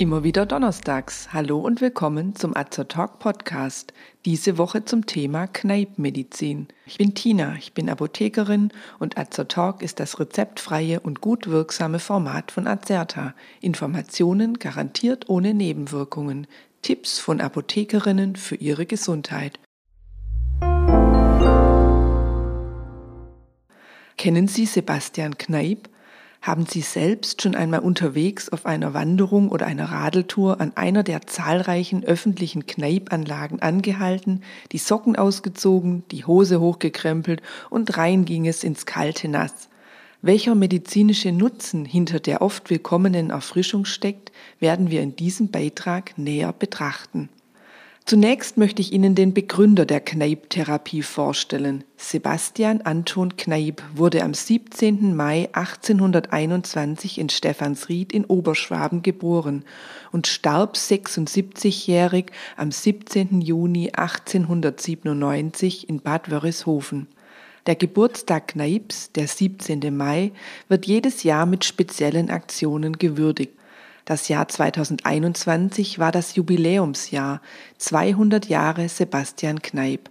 Immer wieder donnerstags. Hallo und willkommen zum Azer Talk Podcast. Diese Woche zum Thema Kneipmedizin. Ich bin Tina, ich bin Apothekerin und Azer Talk ist das rezeptfreie und gut wirksame Format von Azerta. Informationen garantiert ohne Nebenwirkungen. Tipps von Apothekerinnen für ihre Gesundheit. Kennen Sie Sebastian Kneip? Haben Sie selbst schon einmal unterwegs auf einer Wanderung oder einer Radeltour an einer der zahlreichen öffentlichen Kneipanlagen angehalten, die Socken ausgezogen, die Hose hochgekrempelt und rein ging es ins kalte Nass? Welcher medizinische Nutzen hinter der oft willkommenen Erfrischung steckt, werden wir in diesem Beitrag näher betrachten. Zunächst möchte ich Ihnen den Begründer der Kneipp-Therapie vorstellen. Sebastian Anton Kneipp wurde am 17. Mai 1821 in Stephansried in Oberschwaben geboren und starb 76-jährig am 17. Juni 1897 in Bad Wörishofen. Der Geburtstag Kneips, der 17. Mai, wird jedes Jahr mit speziellen Aktionen gewürdigt. Das Jahr 2021 war das Jubiläumsjahr, 200 Jahre Sebastian Kneip.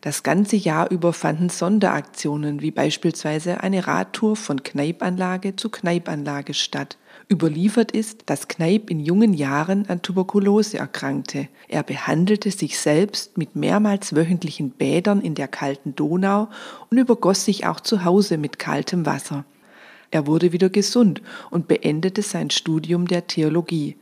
Das ganze Jahr über fanden Sonderaktionen wie beispielsweise eine Radtour von Kneipanlage zu Kneipanlage statt. Überliefert ist, dass Kneip in jungen Jahren an Tuberkulose erkrankte. Er behandelte sich selbst mit mehrmals wöchentlichen Bädern in der kalten Donau und übergoss sich auch zu Hause mit kaltem Wasser. Er wurde wieder gesund und beendete sein Studium der Theologie.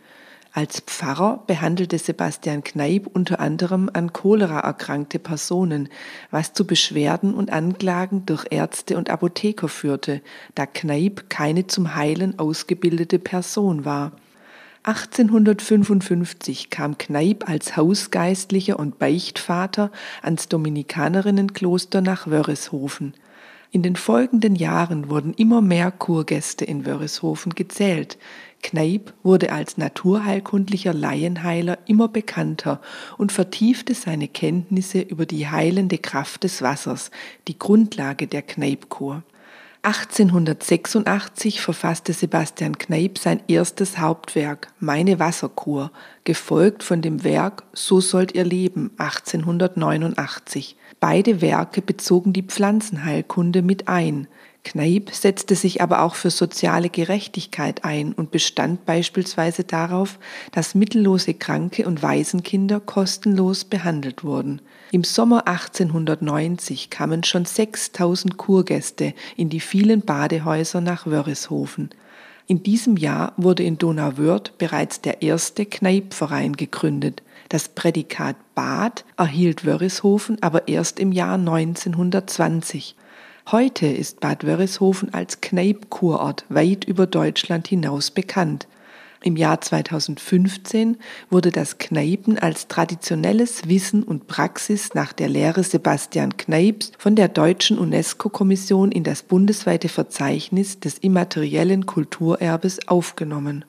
Als Pfarrer behandelte Sebastian Kneip unter anderem an Cholera erkrankte Personen, was zu Beschwerden und Anklagen durch Ärzte und Apotheker führte, da Kneip keine zum Heilen ausgebildete Person war. 1855 kam Kneip als Hausgeistlicher und Beichtvater ans Dominikanerinnenkloster nach Wörishofen. In den folgenden Jahren wurden immer mehr Kurgäste in Wörishofen gezählt. Kneip wurde als naturheilkundlicher Laienheiler immer bekannter und vertiefte seine Kenntnisse über die heilende Kraft des Wassers, die Grundlage der Kneipkur. 1886 verfasste Sebastian Kneip sein erstes Hauptwerk Meine Wasserkur, gefolgt von dem Werk So sollt ihr leben 1889. Beide Werke bezogen die Pflanzenheilkunde mit ein. Kneip setzte sich aber auch für soziale Gerechtigkeit ein und bestand beispielsweise darauf, dass mittellose Kranke und Waisenkinder kostenlos behandelt wurden. Im Sommer 1890 kamen schon 6000 Kurgäste in die vielen Badehäuser nach Wörishofen. In diesem Jahr wurde in Donauwörth bereits der erste Kneipverein gegründet. Das Prädikat Bad erhielt Wörishofen aber erst im Jahr 1920. Heute ist Bad Wörishofen als Kneip-Kurort weit über Deutschland hinaus bekannt. Im Jahr 2015 wurde das Kneipen als traditionelles Wissen und Praxis nach der Lehre Sebastian Kneips von der deutschen UNESCO-Kommission in das bundesweite Verzeichnis des immateriellen Kulturerbes aufgenommen.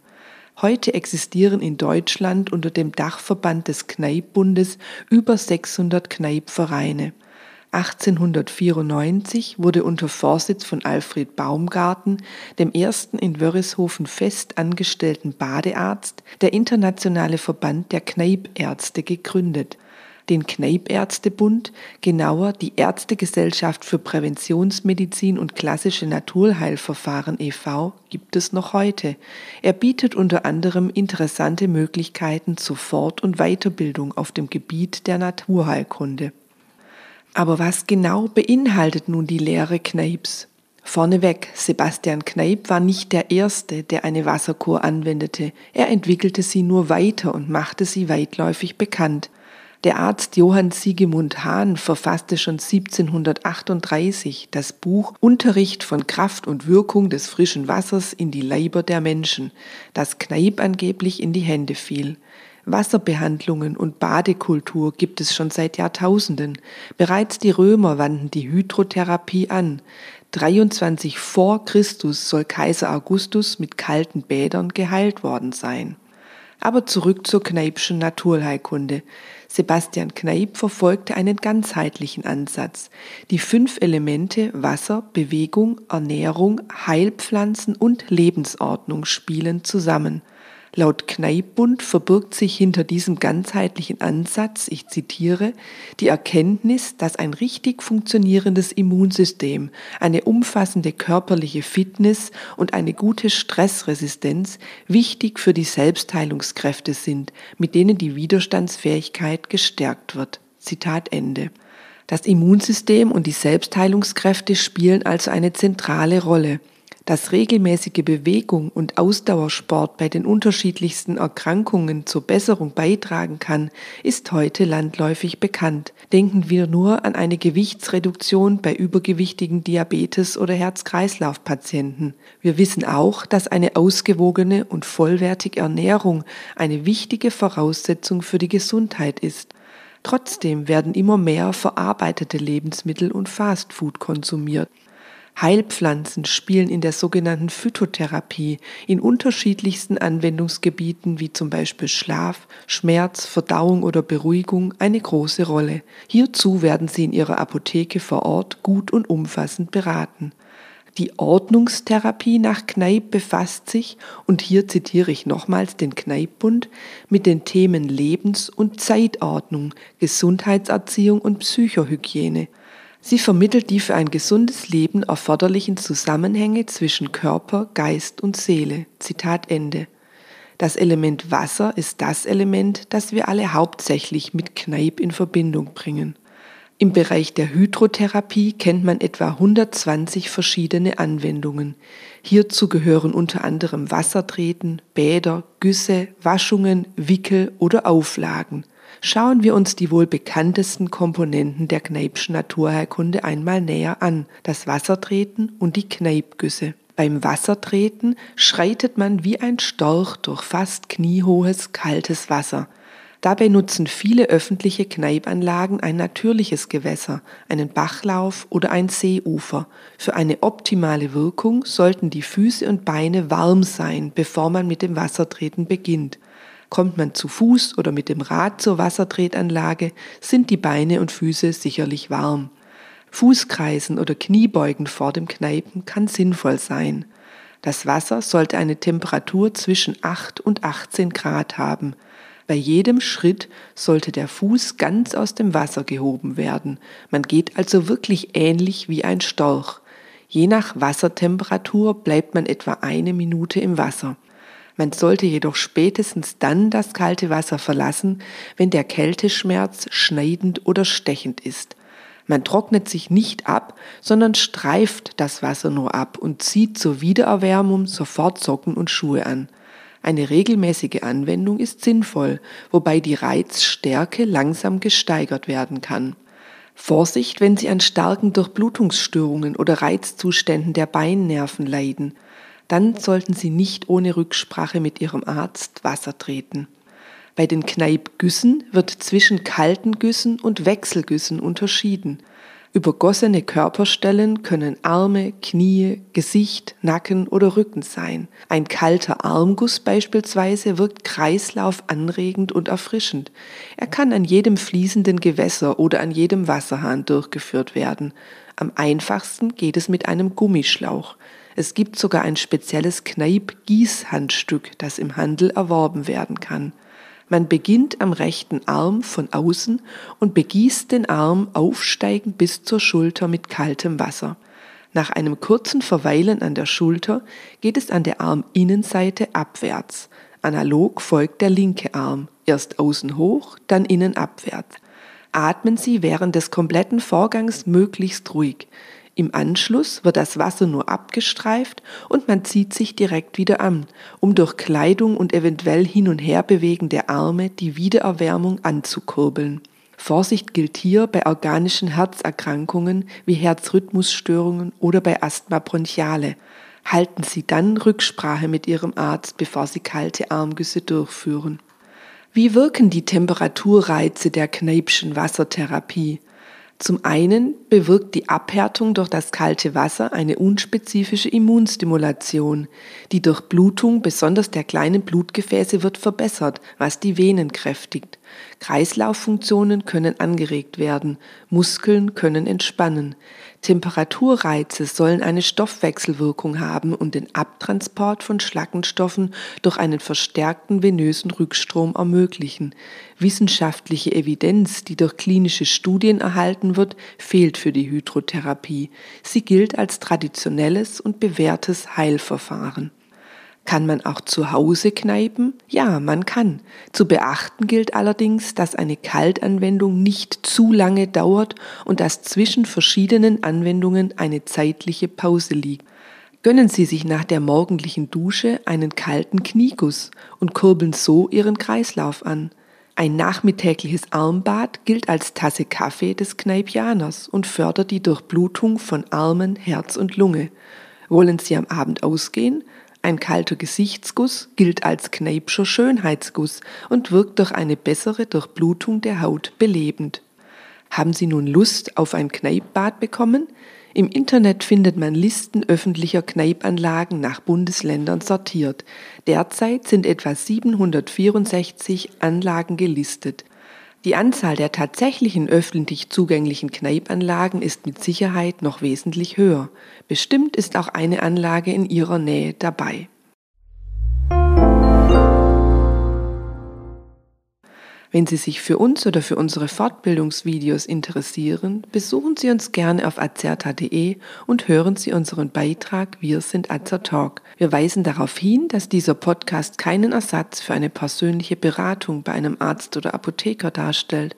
Heute existieren in Deutschland unter dem Dachverband des Kneippbundes über 600 Kneippvereine. 1894 wurde unter Vorsitz von Alfred Baumgarten, dem ersten in Wörishofen fest angestellten Badearzt, der Internationale Verband der Kneipärzte gegründet den Kneipärztebund, genauer die Ärztegesellschaft für Präventionsmedizin und klassische Naturheilverfahren e.V. gibt es noch heute. Er bietet unter anderem interessante Möglichkeiten zur Fort- und Weiterbildung auf dem Gebiet der Naturheilkunde. Aber was genau beinhaltet nun die Lehre Kneips? Vorneweg, Sebastian Kneip war nicht der Erste, der eine Wasserkur anwendete. Er entwickelte sie nur weiter und machte sie weitläufig bekannt. Der Arzt Johann Siegemund Hahn verfasste schon 1738 das Buch Unterricht von Kraft und Wirkung des frischen Wassers in die Leiber der Menschen, das Kneip angeblich in die Hände fiel. Wasserbehandlungen und Badekultur gibt es schon seit Jahrtausenden. Bereits die Römer wandten die Hydrotherapie an. 23 vor Christus soll Kaiser Augustus mit kalten Bädern geheilt worden sein. Aber zurück zur Kneipschen Naturheilkunde. Sebastian Kneip verfolgte einen ganzheitlichen Ansatz. Die fünf Elemente Wasser, Bewegung, Ernährung, Heilpflanzen und Lebensordnung spielen zusammen. Laut Kneippbund verbirgt sich hinter diesem ganzheitlichen Ansatz, ich zitiere, die Erkenntnis, dass ein richtig funktionierendes Immunsystem, eine umfassende körperliche Fitness und eine gute Stressresistenz wichtig für die Selbstheilungskräfte sind, mit denen die Widerstandsfähigkeit gestärkt wird. Zitat Ende. Das Immunsystem und die Selbstheilungskräfte spielen also eine zentrale Rolle. Dass regelmäßige Bewegung und Ausdauersport bei den unterschiedlichsten Erkrankungen zur Besserung beitragen kann, ist heute landläufig bekannt. Denken wir nur an eine Gewichtsreduktion bei übergewichtigen Diabetes- oder Herz-Kreislauf-Patienten. Wir wissen auch, dass eine ausgewogene und vollwertige Ernährung eine wichtige Voraussetzung für die Gesundheit ist. Trotzdem werden immer mehr verarbeitete Lebensmittel und Fastfood konsumiert. Heilpflanzen spielen in der sogenannten Phytotherapie in unterschiedlichsten Anwendungsgebieten wie zum Beispiel Schlaf, Schmerz, Verdauung oder Beruhigung eine große Rolle. Hierzu werden sie in ihrer Apotheke vor Ort gut und umfassend beraten. Die Ordnungstherapie nach Kneip befasst sich, und hier zitiere ich nochmals den Kneippbund, mit den Themen Lebens- und Zeitordnung, Gesundheitserziehung und Psychohygiene – Sie vermittelt die für ein gesundes Leben erforderlichen Zusammenhänge zwischen Körper, Geist und Seele. Zitat Ende. Das Element Wasser ist das Element, das wir alle hauptsächlich mit Kneipp in Verbindung bringen. Im Bereich der Hydrotherapie kennt man etwa 120 verschiedene Anwendungen. Hierzu gehören unter anderem Wassertreten, Bäder, Güsse, Waschungen, Wickel oder Auflagen schauen wir uns die wohl bekanntesten Komponenten der Kneipschen Naturheilkunde einmal näher an, das Wassertreten und die Kneipgüsse. Beim Wassertreten schreitet man wie ein Storch durch fast kniehohes kaltes Wasser. Dabei nutzen viele öffentliche Kneipanlagen ein natürliches Gewässer, einen Bachlauf oder ein Seeufer. Für eine optimale Wirkung sollten die Füße und Beine warm sein, bevor man mit dem Wassertreten beginnt. Kommt man zu Fuß oder mit dem Rad zur Wassertretanlage, sind die Beine und Füße sicherlich warm. Fußkreisen oder Kniebeugen vor dem Kneipen kann sinnvoll sein. Das Wasser sollte eine Temperatur zwischen 8 und 18 Grad haben. Bei jedem Schritt sollte der Fuß ganz aus dem Wasser gehoben werden. Man geht also wirklich ähnlich wie ein Storch. Je nach Wassertemperatur bleibt man etwa eine Minute im Wasser. Man sollte jedoch spätestens dann das kalte Wasser verlassen, wenn der Kälteschmerz schneidend oder stechend ist. Man trocknet sich nicht ab, sondern streift das Wasser nur ab und zieht zur Wiedererwärmung sofort Socken und Schuhe an. Eine regelmäßige Anwendung ist sinnvoll, wobei die Reizstärke langsam gesteigert werden kann. Vorsicht, wenn Sie an starken Durchblutungsstörungen oder Reizzuständen der Beinnerven leiden dann sollten Sie nicht ohne Rücksprache mit Ihrem Arzt Wasser treten. Bei den Kneipgüssen wird zwischen kalten Güssen und Wechselgüssen unterschieden. Übergossene Körperstellen können Arme, Knie, Gesicht, Nacken oder Rücken sein. Ein kalter Armguss beispielsweise wirkt kreislaufanregend und erfrischend. Er kann an jedem fließenden Gewässer oder an jedem Wasserhahn durchgeführt werden. Am einfachsten geht es mit einem Gummischlauch. Es gibt sogar ein spezielles Kneip-Gießhandstück, das im Handel erworben werden kann. Man beginnt am rechten Arm von außen und begießt den Arm aufsteigend bis zur Schulter mit kaltem Wasser. Nach einem kurzen Verweilen an der Schulter geht es an der Arminnenseite abwärts. Analog folgt der linke Arm, erst außen hoch, dann innen abwärts. Atmen Sie während des kompletten Vorgangs möglichst ruhig. Im Anschluss wird das Wasser nur abgestreift und man zieht sich direkt wieder an, um durch Kleidung und eventuell hin und her bewegen der Arme die Wiedererwärmung anzukurbeln. Vorsicht gilt hier bei organischen Herzerkrankungen wie Herzrhythmusstörungen oder bei Asthma bronchiale. Halten Sie dann Rücksprache mit Ihrem Arzt, bevor Sie kalte Armgüsse durchführen. Wie wirken die Temperaturreize der Kneipschen Wassertherapie? Zum einen bewirkt die Abhärtung durch das kalte Wasser eine unspezifische Immunstimulation. Die Durchblutung besonders der kleinen Blutgefäße wird verbessert, was die Venen kräftigt. Kreislauffunktionen können angeregt werden, Muskeln können entspannen, Temperaturreize sollen eine Stoffwechselwirkung haben und den Abtransport von Schlackenstoffen durch einen verstärkten venösen Rückstrom ermöglichen. Wissenschaftliche Evidenz, die durch klinische Studien erhalten wird, fehlt für die Hydrotherapie. Sie gilt als traditionelles und bewährtes Heilverfahren. Kann man auch zu Hause kneipen? Ja, man kann. Zu beachten gilt allerdings, dass eine Kaltanwendung nicht zu lange dauert und dass zwischen verschiedenen Anwendungen eine zeitliche Pause liegt. Gönnen Sie sich nach der morgendlichen Dusche einen kalten Knieguss und kurbeln so Ihren Kreislauf an. Ein nachmittägliches Armbad gilt als Tasse Kaffee des Kneipianers und fördert die Durchblutung von Armen, Herz und Lunge. Wollen Sie am Abend ausgehen? Ein kalter Gesichtsguss gilt als Kneipscher Schönheitsguss und wirkt durch eine bessere Durchblutung der Haut belebend. Haben Sie nun Lust auf ein Kneippbad bekommen? Im Internet findet man Listen öffentlicher Kneipanlagen nach Bundesländern sortiert. Derzeit sind etwa 764 Anlagen gelistet. Die Anzahl der tatsächlichen öffentlich zugänglichen Kneipanlagen ist mit Sicherheit noch wesentlich höher. Bestimmt ist auch eine Anlage in Ihrer Nähe dabei. Wenn Sie sich für uns oder für unsere Fortbildungsvideos interessieren, besuchen Sie uns gerne auf azerta.de und hören Sie unseren Beitrag Wir sind Azertalk. Wir weisen darauf hin, dass dieser Podcast keinen Ersatz für eine persönliche Beratung bei einem Arzt oder Apotheker darstellt,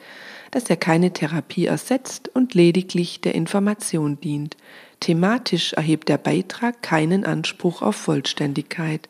dass er keine Therapie ersetzt und lediglich der Information dient. Thematisch erhebt der Beitrag keinen Anspruch auf Vollständigkeit.